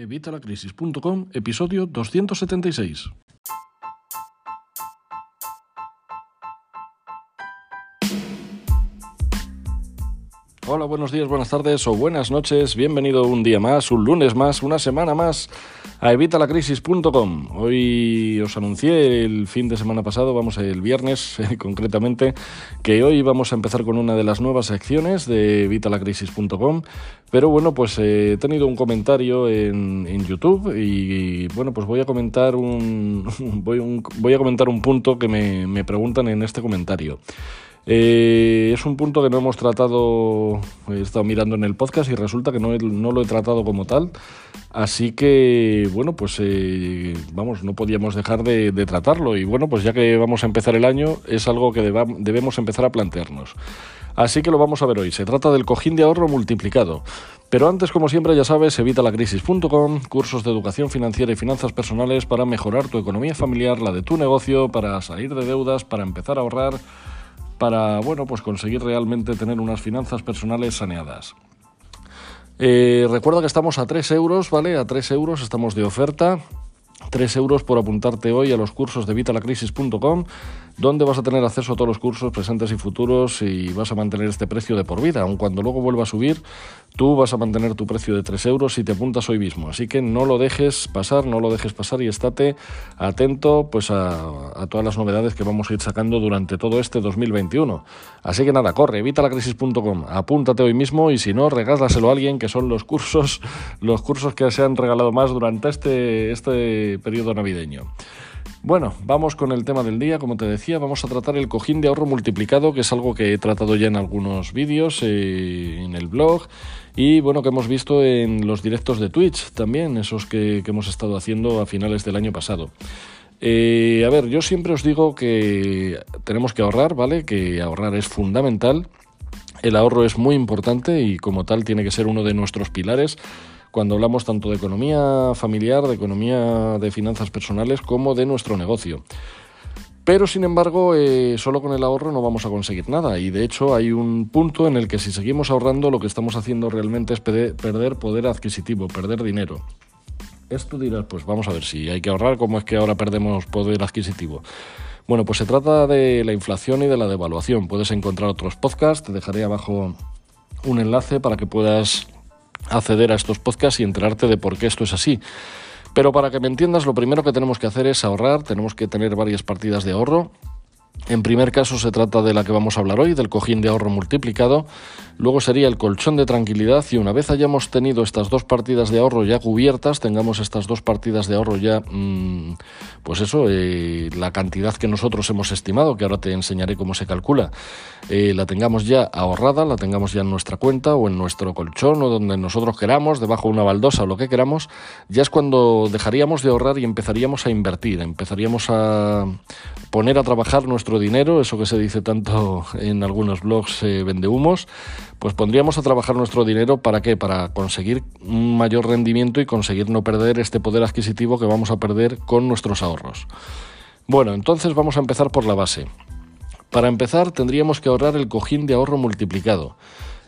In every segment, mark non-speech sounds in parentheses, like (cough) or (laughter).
Evitalacrisis.com, episodio 276. Hola, buenos días, buenas tardes o buenas noches. Bienvenido un día más, un lunes más, una semana más a evitalacrisis.com. Hoy os anuncié el fin de semana pasado, vamos el viernes (laughs) concretamente, que hoy vamos a empezar con una de las nuevas secciones de evitalacrisis.com. Pero bueno, pues eh, he tenido un comentario en, YouTube y, bueno, pues voy a comentar (laughs) un, voy, a comentar un punto que me, me preguntan en este comentario. Eh, es un punto que no hemos tratado, he estado mirando en el podcast y resulta que no, lo he tratado como tal. Así que, bueno, pues eh, vamos, no podíamos dejar de, tratarlo. Y bueno, pues ya que vamos a empezar el año, es algo que debemos empezar a plantearnos. Así que lo vamos a ver hoy. Se trata del cojín de ahorro multiplicado. Pero antes, como siempre, ya sabes, evitalacrisis.com, cursos de educación financiera y finanzas personales para mejorar tu economía familiar, la de tu negocio, para salir de deudas, para empezar a ahorrar para bueno, pues conseguir realmente tener unas finanzas personales saneadas. Eh, recuerda que estamos a 3 euros, ¿vale? A 3 euros estamos de oferta. 3 euros por apuntarte hoy a los cursos de vitalacrisis.com, donde vas a tener acceso a todos los cursos presentes y futuros y vas a mantener este precio de por vida. Aun cuando luego vuelva a subir, tú vas a mantener tu precio de 3 euros si te apuntas hoy mismo. Así que no lo dejes pasar, no lo dejes pasar y estate atento pues a, todas las novedades que vamos a ir sacando durante todo este 2021. Así que nada, corre, evitalacrisis.com, apúntate hoy mismo y si no, regálaselo a alguien que son los cursos, los cursos que se han regalado más durante este, este periodo navideño. Bueno, vamos con el tema del día. Como te decía, vamos a tratar el cojín de ahorro multiplicado, que es algo que he tratado ya en algunos vídeos, eh, en el blog, y bueno, que hemos visto en los directos de Twitch también, esos que, hemos estado haciendo a finales del año pasado. Eh, a ver, yo siempre os digo que tenemos que ahorrar, ¿vale? Que ahorrar es fundamental. El ahorro es muy importante y como tal tiene que ser uno de nuestros pilares cuando hablamos tanto de economía familiar, de economía de finanzas personales, como de nuestro negocio. Pero sin embargo, eh, solo con el ahorro no vamos a conseguir nada. Y de hecho hay un punto en el que si seguimos ahorrando, lo que estamos haciendo realmente es perder poder adquisitivo, perder dinero. Esto dirás, pues vamos a ver si hay que ahorrar, ¿cómo es que ahora perdemos poder adquisitivo? Bueno, pues se trata de la inflación y de la devaluación. Puedes encontrar otros podcasts, te dejaré abajo un enlace para que puedas acceder a estos podcasts y enterarte de por qué esto es así. Pero para que me entiendas, lo primero que tenemos que hacer es ahorrar, tenemos que tener varias partidas de ahorro. En primer caso se trata de la que vamos a hablar hoy, del cojín de ahorro multiplicado. Luego sería el colchón de tranquilidad y una vez hayamos tenido estas dos partidas de ahorro ya cubiertas, tengamos estas dos partidas de ahorro ya, mm, pues eso, eh, la cantidad que nosotros hemos estimado, que ahora te enseñaré cómo se calcula, eh, la tengamos ya ahorrada, la tengamos ya en nuestra cuenta o en nuestro colchón o donde nosotros queramos, debajo de una baldosa o lo que queramos, ya es cuando dejaríamos de ahorrar y empezaríamos a invertir, empezaríamos a poner a trabajar nuestro dinero, eso que se dice tanto en algunos blogs eh, vende humos, pues pondríamos a trabajar nuestro dinero para qué? Para conseguir un mayor rendimiento y conseguir no perder este poder adquisitivo que vamos a perder con nuestros ahorros. Bueno, entonces vamos a empezar por la base. Para empezar tendríamos que ahorrar el cojín de ahorro multiplicado.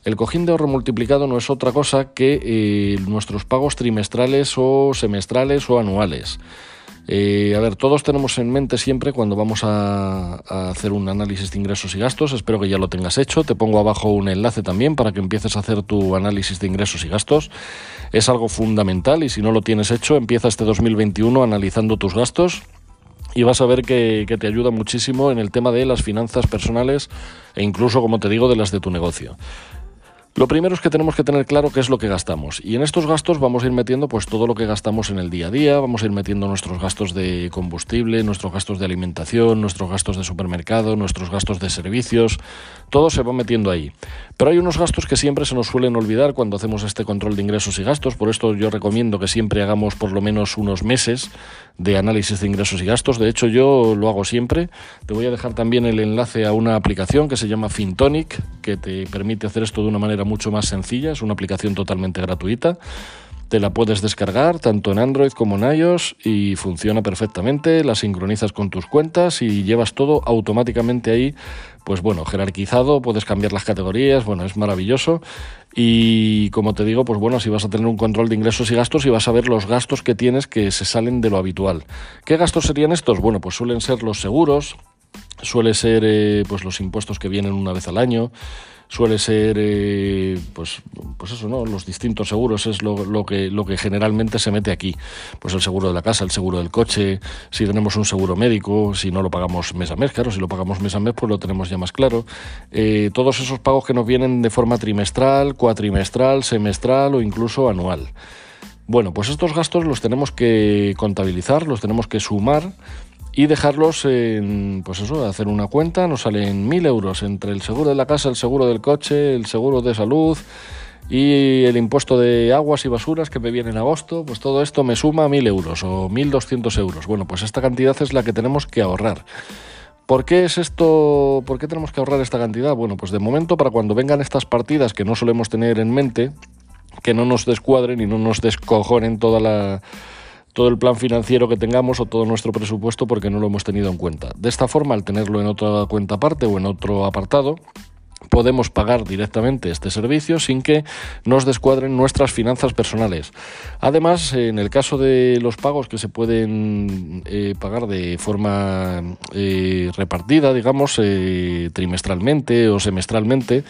El cojín de ahorro multiplicado no es otra cosa que eh, nuestros pagos trimestrales o semestrales o anuales. Eh, a ver, todos tenemos en mente siempre cuando vamos a, hacer un análisis de ingresos y gastos, espero que ya lo tengas hecho, te pongo abajo un enlace también para que empieces a hacer tu análisis de ingresos y gastos. Es algo fundamental y si no lo tienes hecho, empieza este 2021 analizando tus gastos y vas a ver que, que te ayuda muchísimo en el tema de las finanzas personales e incluso, como te digo, de las de tu negocio. Lo primero es que tenemos que tener claro qué es lo que gastamos. Y en estos gastos vamos a ir metiendo pues todo lo que gastamos en el día a día, vamos a ir metiendo nuestros gastos de combustible, nuestros gastos de alimentación, nuestros gastos de supermercado, nuestros gastos de servicios, todo se va metiendo ahí. Pero hay unos gastos que siempre se nos suelen olvidar cuando hacemos este control de ingresos y gastos, por esto yo recomiendo que siempre hagamos por lo menos unos meses de análisis de ingresos y gastos, de hecho yo lo hago siempre. Te voy a dejar también el enlace a una aplicación que se llama Fintonic, que te permite hacer esto de una manera mucho más sencilla, es una aplicación totalmente gratuita. Te la puedes descargar tanto en Android como en iOS y funciona perfectamente, la sincronizas con tus cuentas y llevas todo automáticamente ahí, pues bueno, jerarquizado, puedes cambiar las categorías, bueno, es maravilloso. Y como te digo, pues bueno, si vas a tener un control de ingresos y gastos y vas a ver los gastos que tienes que se salen de lo habitual. ¿Qué gastos serían estos? Bueno, pues suelen ser los seguros, suele ser eh, pues los impuestos que vienen una vez al año, suele ser eh, pues, pues eso, ¿no? Los distintos seguros es lo, que, lo que generalmente se mete aquí. Pues el seguro de la casa, el seguro del coche, si tenemos un seguro médico, si no lo pagamos mes a mes, claro, si lo pagamos mes a mes, pues lo tenemos ya más claro. Eh, todos esos pagos que nos vienen de forma trimestral, cuatrimestral, semestral o incluso anual. Bueno, pues estos gastos los tenemos que contabilizar, los tenemos que sumar y dejarlos en, pues eso, hacer una cuenta, nos salen mil euros entre el seguro de la casa, el seguro del coche, el seguro de salud y el impuesto de aguas y basuras que me viene en agosto, pues todo esto me suma mil euros o mil doscientos euros. Bueno, pues esta cantidad es la que tenemos que ahorrar. ¿Por qué es esto? ¿Por qué tenemos que ahorrar esta cantidad? Bueno, pues de momento para cuando vengan estas partidas que no solemos tener en mente, que no nos descuadren y no nos descojonen toda la todo el plan financiero que tengamos o todo nuestro presupuesto porque no lo hemos tenido en cuenta. De esta forma, al tenerlo en otra cuenta aparte o en otro apartado, podemos pagar directamente este servicio sin que nos descuadren nuestras finanzas personales. Además, en el caso de los pagos que se pueden eh, pagar de forma eh, repartida, digamos, eh, trimestralmente o semestralmente,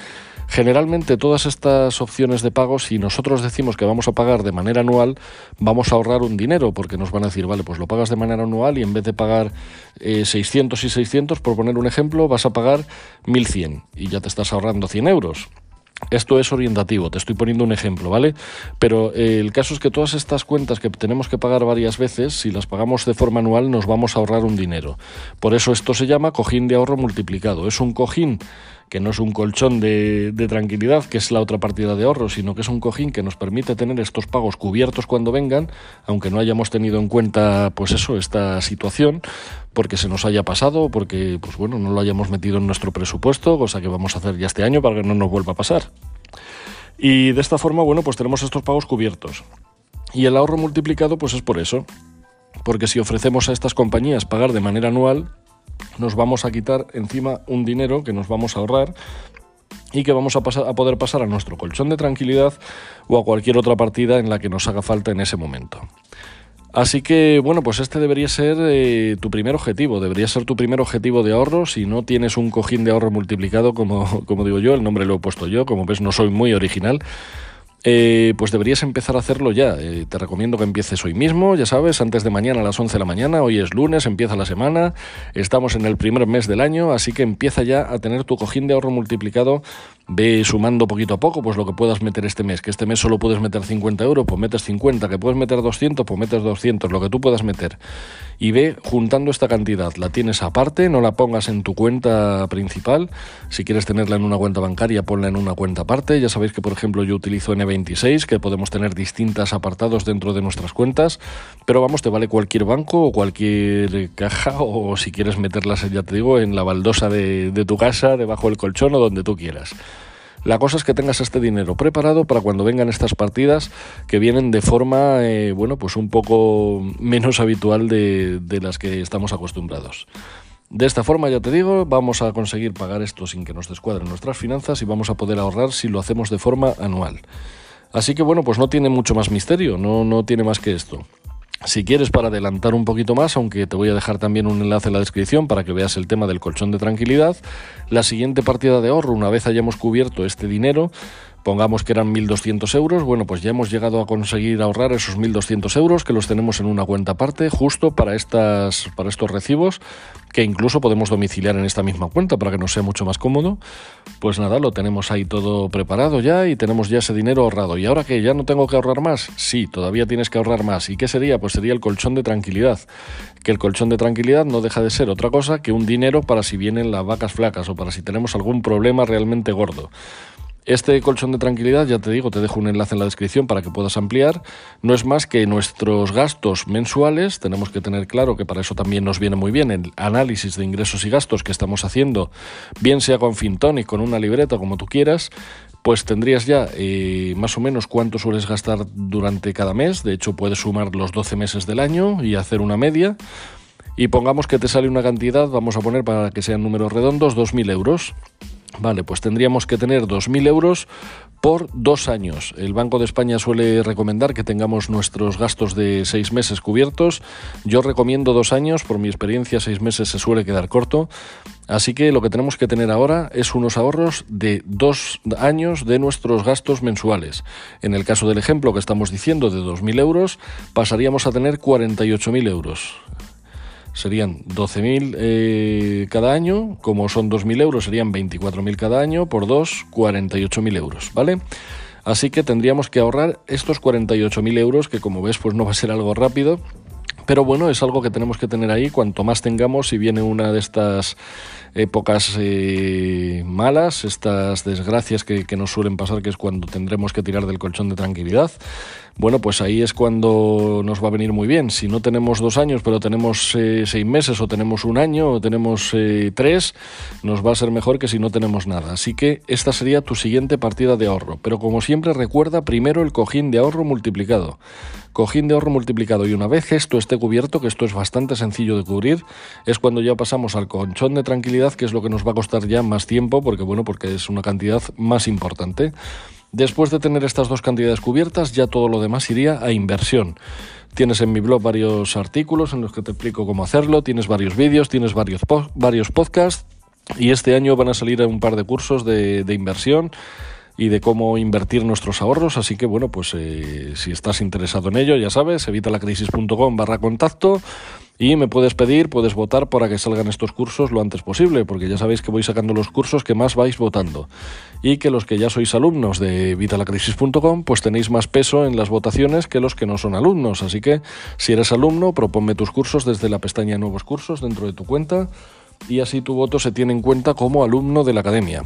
Generalmente todas estas opciones de pago, si nosotros decimos que vamos a pagar de manera anual, vamos a ahorrar un dinero, porque nos van a decir, vale, pues lo pagas de manera anual y en vez de pagar 600 y 600, por poner un ejemplo, vas a pagar 1100 y ya te estás ahorrando 100 euros. Esto es orientativo, te estoy poniendo un ejemplo, ¿vale? Pero eh, el caso es que todas estas cuentas que tenemos que pagar varias veces, si las pagamos de forma anual, nos vamos a ahorrar un dinero. Por eso esto se llama cojín de ahorro multiplicado. Es un cojín que no es un colchón de, tranquilidad, que es la otra partida de ahorro, sino que es un cojín que nos permite tener estos pagos cubiertos cuando vengan, aunque no hayamos tenido en cuenta, pues eso, esta situación, porque se nos haya pasado, porque, pues bueno, no lo hayamos metido en nuestro presupuesto, cosa que vamos a hacer ya este año para que no nos vuelva a pasar. Y de esta forma, bueno, pues tenemos estos pagos cubiertos. Y el ahorro multiplicado, pues es por eso. Porque si ofrecemos a estas compañías pagar de manera anual, nos vamos a quitar encima un dinero que nos vamos a ahorrar y que vamos a, pasar, a poder pasar a nuestro colchón de tranquilidad o a cualquier otra partida en la que nos haga falta en ese momento. Así que, bueno, pues este debería ser eh, tu primer objetivo, debería ser tu primer objetivo de ahorro. Si no tienes un cojín de ahorro multiplicado, como, como digo yo, el nombre lo he puesto yo, como ves no soy muy original, eh, pues deberías empezar a hacerlo ya. Eh, te recomiendo que empieces hoy mismo, ya sabes, antes de mañana a las 11 de la mañana. Hoy es lunes, empieza la semana, estamos en el primer mes del año, así que empieza ya a tener tu cojín de ahorro multiplicado. Ve sumando poquito a poco, pues lo que puedas meter este mes. Que este mes solo puedes meter 50 euros, pues metes 50. Que puedes meter 200, pues metes 200, lo que tú puedas meter. Y ve juntando esta cantidad. La tienes aparte, no la pongas en tu cuenta principal. Si quieres tenerla en una cuenta bancaria, ponla en una cuenta aparte. Ya sabéis que, por ejemplo, yo utilizo NB 26, que podemos tener distintas apartados dentro de nuestras cuentas, pero vamos, te vale cualquier banco o cualquier caja o si quieres meterlas, ya te digo, en la baldosa de, de tu casa, debajo del colchón o donde tú quieras. La cosa es que tengas este dinero preparado para cuando vengan estas partidas que vienen de forma, eh, bueno, pues un poco menos habitual de, de las que estamos acostumbrados. De esta forma, ya te digo, vamos a conseguir pagar esto sin que nos descuadren nuestras finanzas y vamos a poder ahorrar si lo hacemos de forma anual. Así que bueno, pues no tiene mucho más misterio, no, no tiene más que esto. Si quieres para adelantar un poquito más, aunque te voy a dejar también un enlace en la descripción para que veas el tema del colchón de tranquilidad, la siguiente partida de ahorro, una vez hayamos cubierto este dinero, pongamos que eran 1.200 euros, bueno, pues ya hemos llegado a conseguir ahorrar esos 1.200 euros que los tenemos en una cuenta aparte justo para, estas, para estos recibos que incluso podemos domiciliar en esta misma cuenta para que nos sea mucho más cómodo. Pues nada, lo tenemos ahí todo preparado ya y tenemos ya ese dinero ahorrado. ¿Y ahora que ya no tengo que ahorrar más? Sí, todavía tienes que ahorrar más. ¿Y qué sería? Pues sería el colchón de tranquilidad. Que el colchón de tranquilidad no deja de ser otra cosa que un dinero para si vienen las vacas flacas o para si tenemos algún problema realmente gordo. Este colchón de tranquilidad, ya te digo, te dejo un enlace en la descripción para que puedas ampliar. No es más que nuestros gastos mensuales. Tenemos que tener claro que para eso también nos viene muy bien el análisis de ingresos y gastos que estamos haciendo, bien sea con Fintonic, con una libreta, como tú quieras pues tendrías ya eh, más o menos cuánto sueles gastar durante cada mes. De hecho, puedes sumar los 12 meses del año y hacer una media. Y pongamos que te sale una cantidad, vamos a poner para que sean números redondos, 2.000 euros. Vale, pues tendríamos que tener 2.000 euros por dos años. El Banco de España suele recomendar que tengamos nuestros gastos de seis meses cubiertos. Yo recomiendo dos años, por mi experiencia seis meses se suele quedar corto. Así que lo que tenemos que tener ahora es unos ahorros de dos años de nuestros gastos mensuales. En el caso del ejemplo que estamos diciendo de 2.000 euros, pasaríamos a tener 48.000 euros serían 12.000 eh, cada año, como son 2.000 euros serían 24.000 cada año, por 2, 48.000 euros, ¿vale? Así que tendríamos que ahorrar estos 48.000 euros, que como ves pues no va a ser algo rápido, pero bueno, es algo que tenemos que tener ahí, cuanto más tengamos, si viene una de estas épocas eh, malas, estas desgracias que, que nos suelen pasar, que es cuando tendremos que tirar del colchón de tranquilidad, bueno, pues ahí es cuando nos va a venir muy bien. Si no tenemos dos años, pero tenemos eh, seis meses, o tenemos un año, o tenemos eh, tres, nos va a ser mejor que si no tenemos nada. Así que esta sería tu siguiente partida de ahorro. Pero como siempre, recuerda primero el cojín de ahorro multiplicado. Cojín de ahorro multiplicado. Y una vez esto esté cubierto, que esto es bastante sencillo de cubrir, es cuando ya pasamos al colchón de tranquilidad, que es lo que nos va a costar ya más tiempo, porque bueno, porque es una cantidad más importante. Después de tener estas dos cantidades cubiertas, ya todo lo demás iría a inversión. Tienes en mi blog varios artículos en los que te explico cómo hacerlo, tienes varios vídeos, tienes varios, varios podcasts y este año van a salir un par de cursos de, inversión y de cómo invertir nuestros ahorros. Así que bueno, pues eh, si estás interesado en ello, ya sabes, evitalacrisis.com barra contacto y me puedes pedir, puedes votar para que salgan estos cursos lo antes posible, porque ya sabéis que voy sacando los cursos que más vais votando. Y que los que ya sois alumnos de vitalacrisis.com, pues tenéis más peso en las votaciones que los que no son alumnos. Así que si eres alumno, proponme tus cursos desde la pestaña Nuevos Cursos dentro de tu cuenta y así tu voto se tiene en cuenta como alumno de la academia.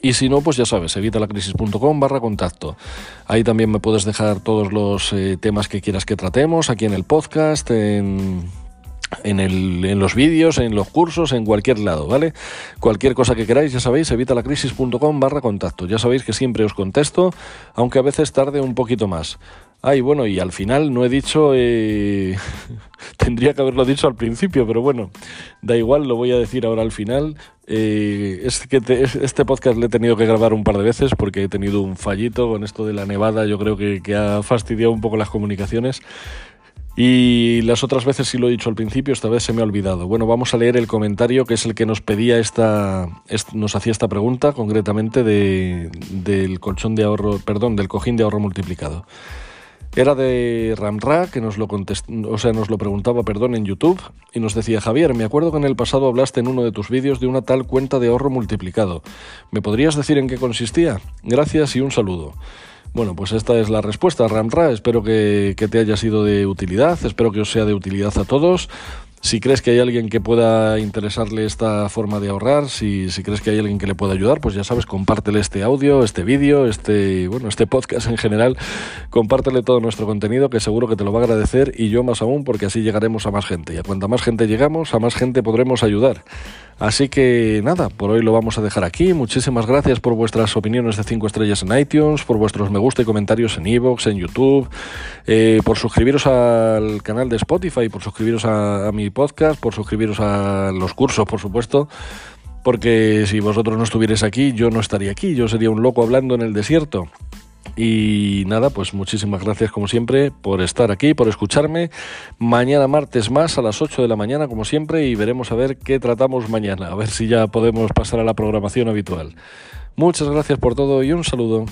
Y si no, pues ya sabes, evitalacrisis.com barra contacto. Ahí también me puedes dejar todos los eh, temas que quieras que tratemos aquí en el podcast, en en, el, en los vídeos, en los cursos, en cualquier lado, ¿vale? Cualquier cosa que queráis, ya sabéis, evitalacrisis.com barra contacto. Ya sabéis que siempre os contesto, aunque a veces tarde un poquito más. Ay, bueno, y al final no he dicho, eh, (laughs) tendría que haberlo dicho al principio, pero bueno, da igual, lo voy a decir ahora al final. Eh, es que este podcast le he tenido que grabar un par de veces porque he tenido un fallito con esto de la nevada, yo creo que, que ha fastidiado un poco las comunicaciones. Y las otras veces sí lo he dicho al principio, esta vez se me ha olvidado. Bueno, vamos a leer el comentario que es el que nos pedía esta, nos hacía esta pregunta, concretamente de, del colchón de ahorro, perdón, del cojín de ahorro multiplicado. Era de Ramra, que nos lo o sea, nos lo preguntaba, perdón, en YouTube, y nos decía, Javier, me acuerdo que en el pasado hablaste en uno de tus vídeos de una tal cuenta de ahorro multiplicado. ¿Me podrías decir en qué consistía? Gracias y un saludo. Bueno, pues esta es la respuesta, Ramra. Espero que, te haya sido de utilidad, espero que os sea de utilidad a todos. Si crees que hay alguien que pueda interesarle esta forma de ahorrar, si, si crees que hay alguien que le pueda ayudar, pues ya sabes, compártele este audio, este vídeo, este, bueno, este podcast en general. Compártele todo nuestro contenido, que seguro que te lo va a agradecer y yo más aún, porque así llegaremos a más gente. Y a cuanta más gente llegamos, a más gente podremos ayudar. Así que nada, por hoy lo vamos a dejar aquí. Muchísimas gracias por vuestras opiniones de 5 estrellas en iTunes, por vuestros me gusta y comentarios en iVoox, en YouTube, eh, por suscribiros al canal de Spotify, por suscribiros a, a mi podcast, por suscribiros a los cursos, por supuesto porque si vosotros no estuvierais aquí, yo no estaría aquí, yo sería un loco hablando en el desierto. Y nada, pues muchísimas gracias como siempre por estar aquí, por escucharme. Mañana martes más a las 8 de la mañana como siempre y veremos a ver qué tratamos mañana, a ver si ya podemos pasar a la programación habitual. Muchas gracias por todo y un saludo.